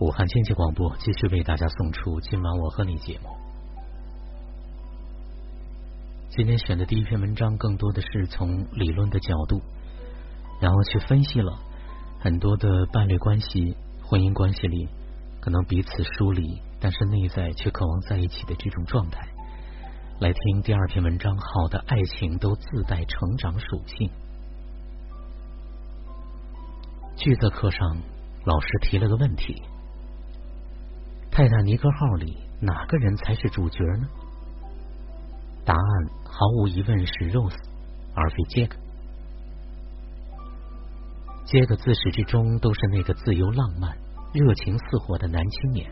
武汉经济广播继续为大家送出今晚我和你节目。今天选的第一篇文章，更多的是从理论的角度，然后去分析了很多的伴侣关系、婚姻关系里可能彼此疏离，但是内在却渴望在一起的这种状态。来听第二篇文章，好的爱情都自带成长属性。句子课上，老师提了个问题。泰坦尼克号里哪个人才是主角呢？答案毫无疑问是 Rose，而非杰克。杰克自始至终都是那个自由浪漫、热情似火的男青年，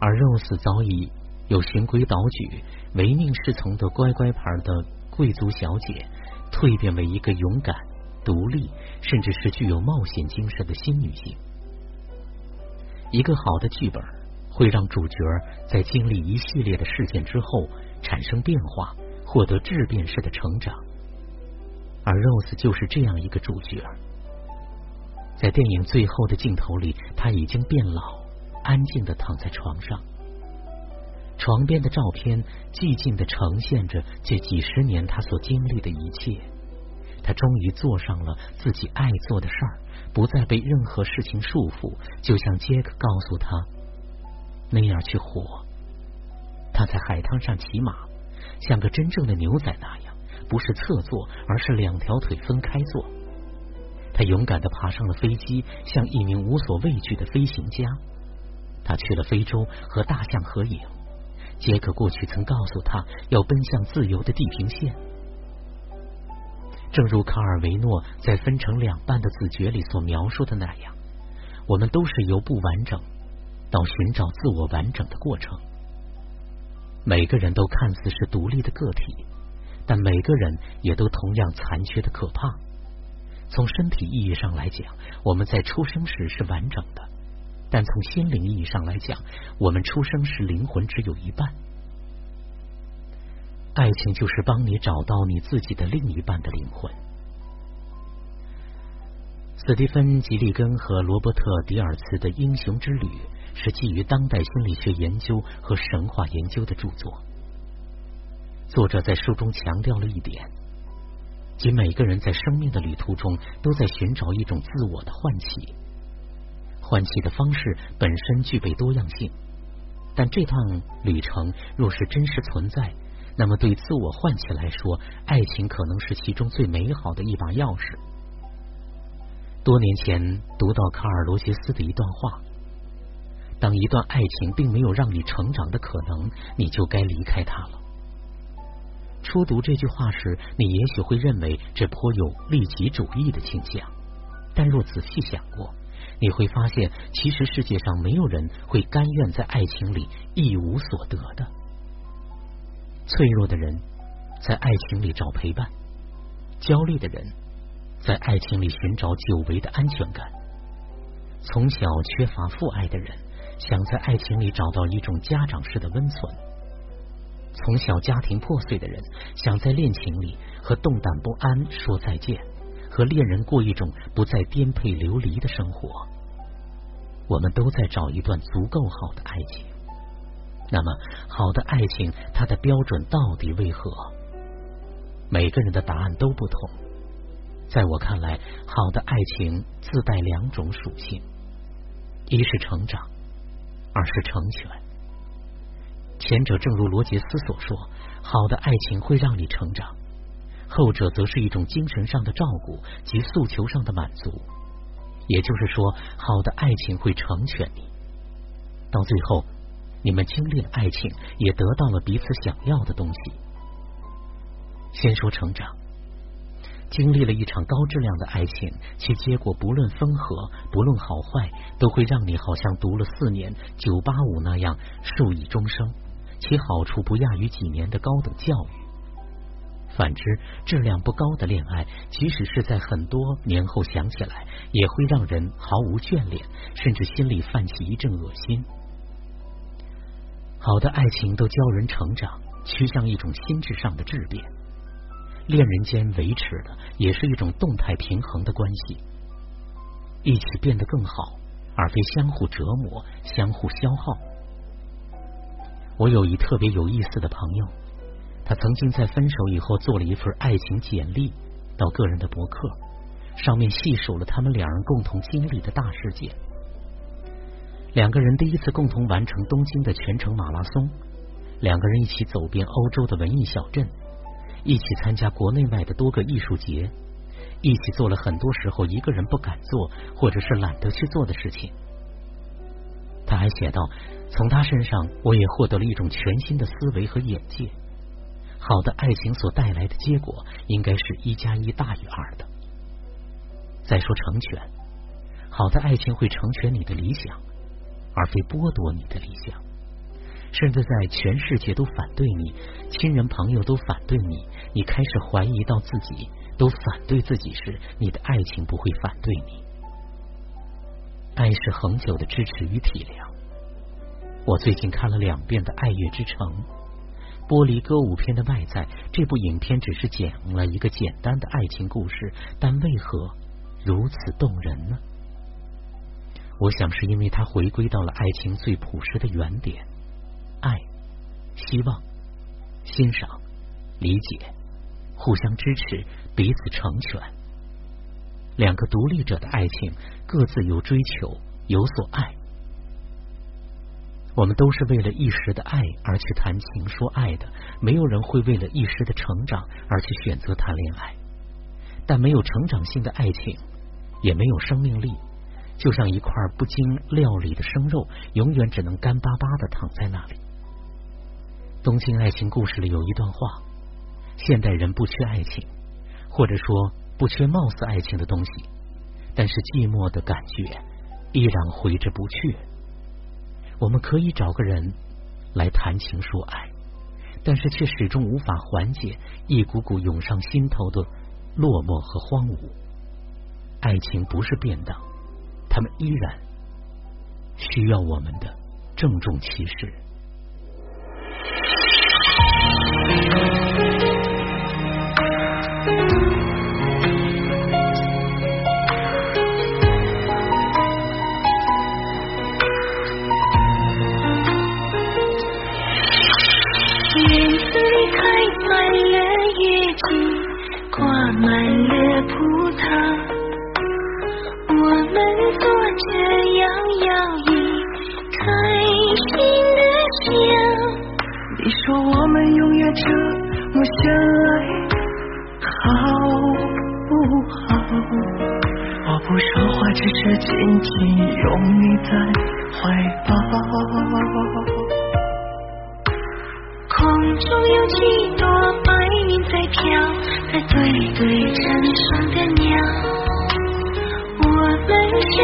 而 Rose 早已由循规蹈矩、唯命是从的乖乖牌的贵族小姐，蜕变为一个勇敢、独立，甚至是具有冒险精神的新女性。一个好的剧本会让主角在经历一系列的事件之后产生变化，获得质变式的成长。而 Rose 就是这样一个主角。在电影最后的镜头里，他已经变老，安静的躺在床上，床边的照片寂静的呈现着这几十年他所经历的一切。他终于做上了自己爱做的事儿。不再被任何事情束缚，就像杰克告诉他那样去活。他在海滩上骑马，像个真正的牛仔那样，不是侧坐，而是两条腿分开坐。他勇敢的爬上了飞机，像一名无所畏惧的飞行家。他去了非洲和大象合影。杰克过去曾告诉他要奔向自由的地平线。正如卡尔维诺在分成两半的自觉里所描述的那样，我们都是由不完整到寻找自我完整的过程。每个人都看似是独立的个体，但每个人也都同样残缺的可怕。从身体意义上来讲，我们在出生时是完整的；但从心灵意义上来讲，我们出生时灵魂只有一半。爱情就是帮你找到你自己的另一半的灵魂。斯蒂芬·吉利根和罗伯特·迪尔茨的《英雄之旅》是基于当代心理学研究和神话研究的著作。作者在书中强调了一点，即每个人在生命的旅途中都在寻找一种自我的唤起。唤起的方式本身具备多样性，但这趟旅程若是真实存在。那么，对自我唤起来说，爱情可能是其中最美好的一把钥匙。多年前读到卡尔罗杰斯的一段话：当一段爱情并没有让你成长的可能，你就该离开它了。初读这句话时，你也许会认为这颇有利己主义的倾向，但若仔细想过，你会发现，其实世界上没有人会甘愿在爱情里一无所得的。脆弱的人在爱情里找陪伴，焦虑的人在爱情里寻找久违的安全感。从小缺乏父爱的人想在爱情里找到一种家长式的温存。从小家庭破碎的人想在恋情里和动荡不安说再见，和恋人过一种不再颠沛流离的生活。我们都在找一段足够好的爱情。那么，好的爱情，它的标准到底为何？每个人的答案都不同。在我看来，好的爱情自带两种属性：一是成长，二是成全。前者正如罗杰斯所说，好的爱情会让你成长；后者则是一种精神上的照顾及诉求上的满足。也就是说，好的爱情会成全你，到最后。你们经历了爱情，也得到了彼此想要的东西。先说成长，经历了一场高质量的爱情，其结果不论分合，不论好坏，都会让你好像读了四年九八五那样受益终生，其好处不亚于几年的高等教育。反之，质量不高的恋爱，即使是在很多年后想起来，也会让人毫无眷恋，甚至心里泛起一阵恶心。好的爱情都教人成长，趋向一种心智上的质变。恋人间维持的也是一种动态平衡的关系，一起变得更好，而非相互折磨、相互消耗。我有一特别有意思的朋友，他曾经在分手以后做了一份爱情简历到个人的博客，上面细数了他们两人共同经历的大事件。两个人第一次共同完成东京的全程马拉松，两个人一起走遍欧洲的文艺小镇，一起参加国内外的多个艺术节，一起做了很多时候一个人不敢做或者是懒得去做的事情。他还写道：“从他身上，我也获得了一种全新的思维和眼界。好的爱情所带来的结果，应该是一加一大于二的。再说成全，好的爱情会成全你的理想，而非剥夺你的理想。甚至在全世界都反对你，亲人朋友都反对你，你开始怀疑到自己都反对自己时，你的爱情不会反对你。”爱是恒久的支持与体谅。我最近看了两遍的《爱乐之城》，剥离歌舞片的外在，这部影片只是讲了一个简单的爱情故事，但为何如此动人呢？我想是因为他回归到了爱情最朴实的原点：爱、希望、欣赏、理解、互相支持、彼此成全。两个独立者的爱情，各自有追求，有所爱。我们都是为了一时的爱而去谈情说爱的，没有人会为了一时的成长而去选择谈恋爱。但没有成长性的爱情，也没有生命力，就像一块不经料理的生肉，永远只能干巴巴的躺在那里。东京爱情故事里有一段话：现代人不缺爱情，或者说。不缺貌似爱情的东西，但是寂寞的感觉依然挥之不去。我们可以找个人来谈情说爱，但是却始终无法缓解一股股涌上心头的落寞和荒芜。爱情不是便当，他们依然需要我们的郑重其事。在怀抱空中有几朵白云在飘在对对成双的鸟。我们笑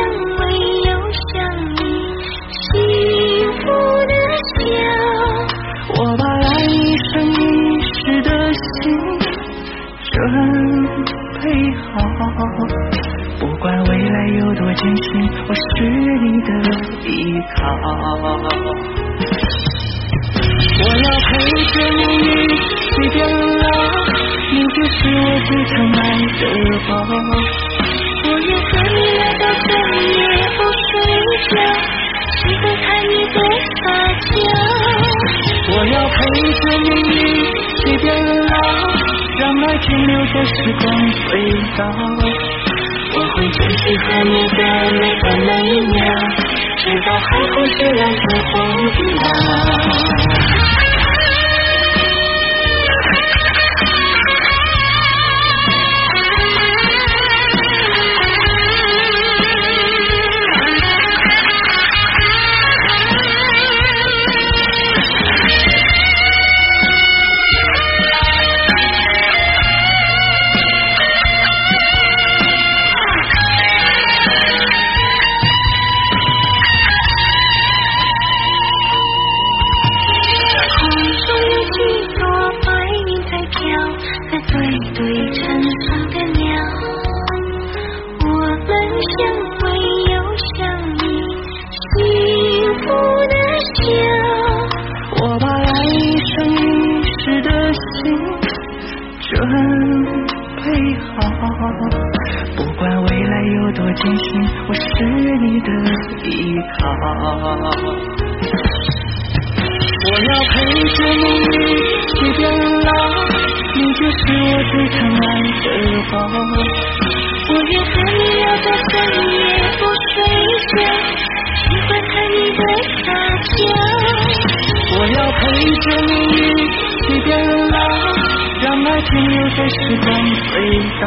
我要陪着你一起变老你就是我最疼爱的宝我要和你聊到深夜不睡觉喜欢看你的撒娇我要陪着你一起变老让爱停留在时光隧道。记得你的每分每一秒，直到海枯石烂，烛火不老。相偎又相依幸福的笑我把来生一世的心准备好不管未来有多艰辛我是你的依靠我要陪着你一起变老你就是我最疼爱的宝。我愿和你聊到深夜不睡觉，喜欢看你的撒娇。我要陪着你一起变老，让爱停留在时光隧道。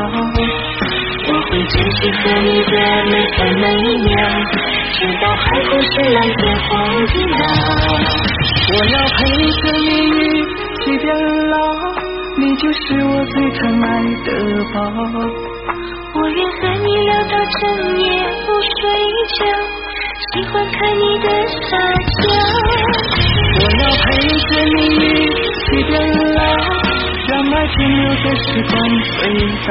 我会珍惜和你的每分每秒，直到海枯石烂天荒地老。我要陪着你一起变老，你就是我最疼爱的宝。我愿和你聊到整夜不睡觉，喜欢看你的撒娇。我要陪着你一起变老，让爱停留在时光隧道。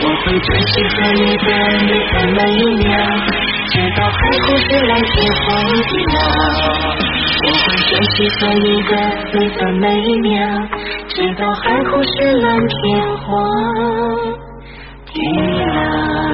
我会珍惜和你的每分每秒，直到海枯石烂天荒地老。我会珍惜和你的每分每秒，直到海枯石烂天荒 Yeah.